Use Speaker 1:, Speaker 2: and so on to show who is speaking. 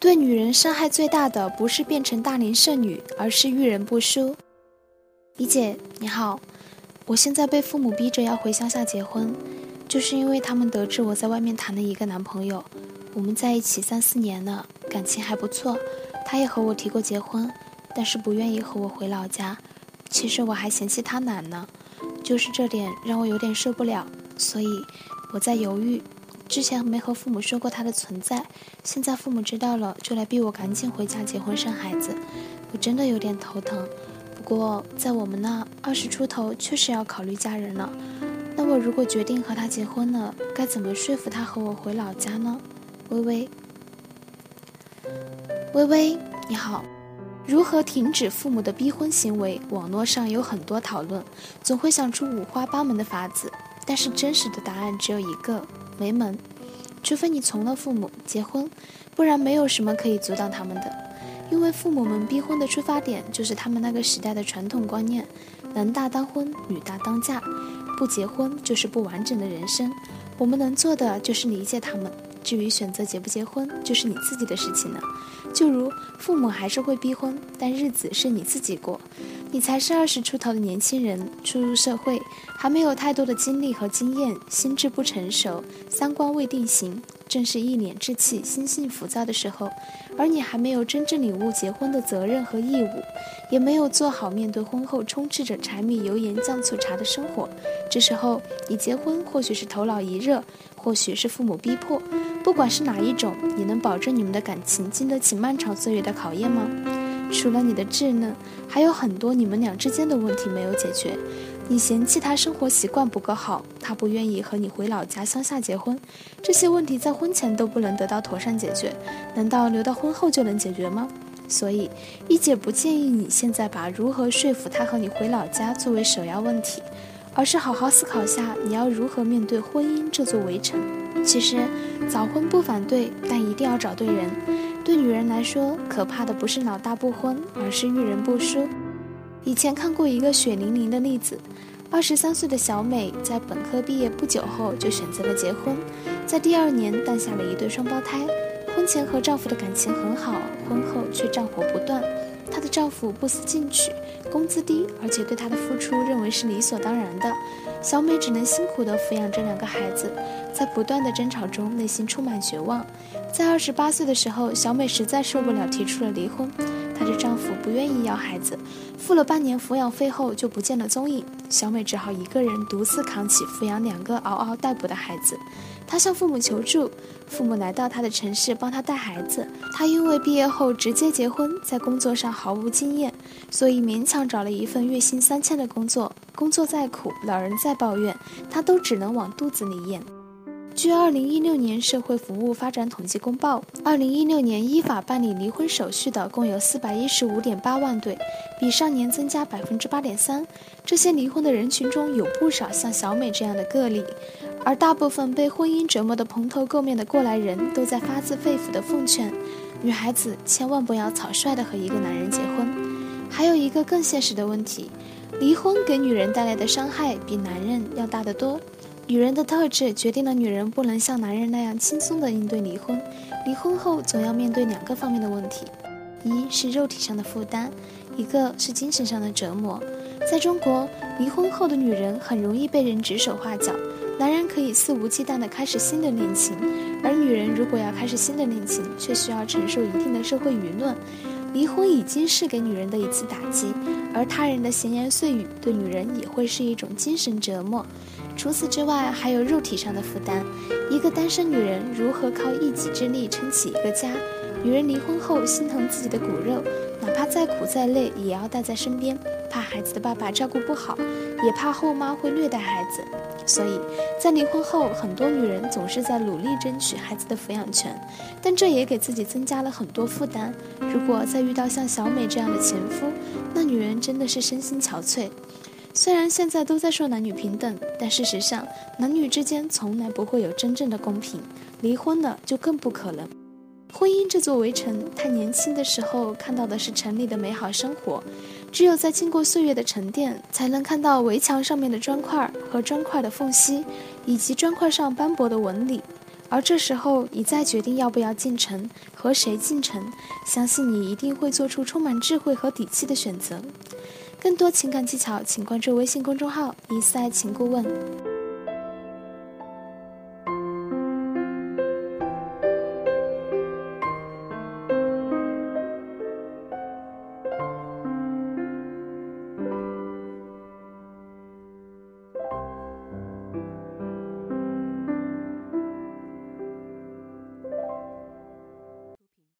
Speaker 1: 对女人伤害最大的不是变成大龄剩女，而是遇人不淑。李姐，你好，我现在被父母逼着要回乡下结婚，就是因为他们得知我在外面谈了一个男朋友，我们在一起三四年了，感情还不错，他也和我提过结婚，但是不愿意和我回老家。其实我还嫌弃他懒呢，就是这点让我有点受不了，所以我在犹豫。之前没和父母说过他的存在，现在父母知道了，就来逼我赶紧回家结婚生孩子，我真的有点头疼。不过在我们那二十出头确实要考虑嫁人了。那我如果决定和他结婚了，该怎么说服他和我回老家呢？微微，微微，你好，如何停止父母的逼婚行为？网络上有很多讨论，总会想出五花八门的法子，但是真实的答案只有一个。没门，除非你从了父母结婚，不然没有什么可以阻挡他们的。因为父母们逼婚的出发点就是他们那个时代的传统观念：男大当婚，女大当嫁，不结婚就是不完整的人生。我们能做的就是理解他们，至于选择结不结婚，就是你自己的事情了。就如父母还是会逼婚，但日子是你自己过。你才是二十出头的年轻人，初入社会，还没有太多的经历和经验，心智不成熟，三观未定型，正是一脸稚气、心性浮躁的时候。而你还没有真正领悟结婚的责任和义务，也没有做好面对婚后充斥着柴米油盐酱醋茶的生活。这时候，你结婚或许是头脑一热，或许是父母逼迫，不管是哪一种，你能保证你们的感情经得起漫长岁月的考验吗？除了你的稚嫩，还有很多你们俩之间的问题没有解决。你嫌弃他生活习惯不够好，他不愿意和你回老家乡下结婚，这些问题在婚前都不能得到妥善解决，难道留到婚后就能解决吗？所以，一姐不建议你现在把如何说服他和你回老家作为首要问题，而是好好思考下你要如何面对婚姻这座围城。其实，早婚不反对，但一定要找对人。对女人来说，可怕的不是老大不婚，而是遇人不淑。以前看过一个血淋淋的例子：二十三岁的小美在本科毕业不久后就选择了结婚，在第二年诞下了一对双胞胎。婚前和丈夫的感情很好，婚后却战火不断。她的丈夫不思进取，工资低，而且对她的付出认为是理所当然的。小美只能辛苦地抚养这两个孩子，在不断的争吵中，内心充满绝望。在二十八岁的时候，小美实在受不了，提出了离婚。她的丈夫不愿意要孩子，付了半年抚养费后就不见了踪影。小美只好一个人独自扛起抚养两个嗷嗷待哺的孩子。她向父母求助，父母来到她的城市帮她带孩子。她因为毕业后直接结婚，在工作上毫无经验，所以勉强找了一份月薪三千的工作。工作再苦，老人再抱怨，她都只能往肚子里咽。据二零一六年社会服务发展统计公报，二零一六年依法办理离婚手续的共有四百一十五点八万对，比上年增加百分之八点三。这些离婚的人群中有不少像小美这样的个例，而大部分被婚姻折磨得蓬头垢面的过来人都在发自肺腑地奉劝女孩子千万不要草率地和一个男人结婚。还有一个更现实的问题，离婚给女人带来的伤害比男人要大得多。女人的特质决定了女人不能像男人那样轻松地应对离婚。离婚后总要面对两个方面的问题，一是肉体上的负担，一个是精神上的折磨。在中国，离婚后的女人很容易被人指手画脚，男人可以肆无忌惮地开始新的恋情，而女人如果要开始新的恋情，却需要承受一定的社会舆论。离婚已经是给女人的一次打击，而他人的闲言碎语对女人也会是一种精神折磨。除此之外，还有肉体上的负担。一个单身女人如何靠一己之力撑起一个家？女人离婚后心疼自己的骨肉，哪怕再苦再累也要带在身边，怕孩子的爸爸照顾不好，也怕后妈会虐待孩子。所以在离婚后，很多女人总是在努力争取孩子的抚养权，但这也给自己增加了很多负担。如果再遇到像小美这样的前夫，那女人真的是身心憔悴。虽然现在都在说男女平等，但事实上，男女之间从来不会有真正的公平。离婚了就更不可能。婚姻这座围城，太年轻的时候看到的是城里的美好生活，只有在经过岁月的沉淀，才能看到围墙上面的砖块和砖块的缝隙，以及砖块上斑驳的纹理。而这时候你再决定要不要进城，和谁进城，相信你一定会做出充满智慧和底气的选择。更多情感技巧，请关注微信公众号“一四爱情顾问”。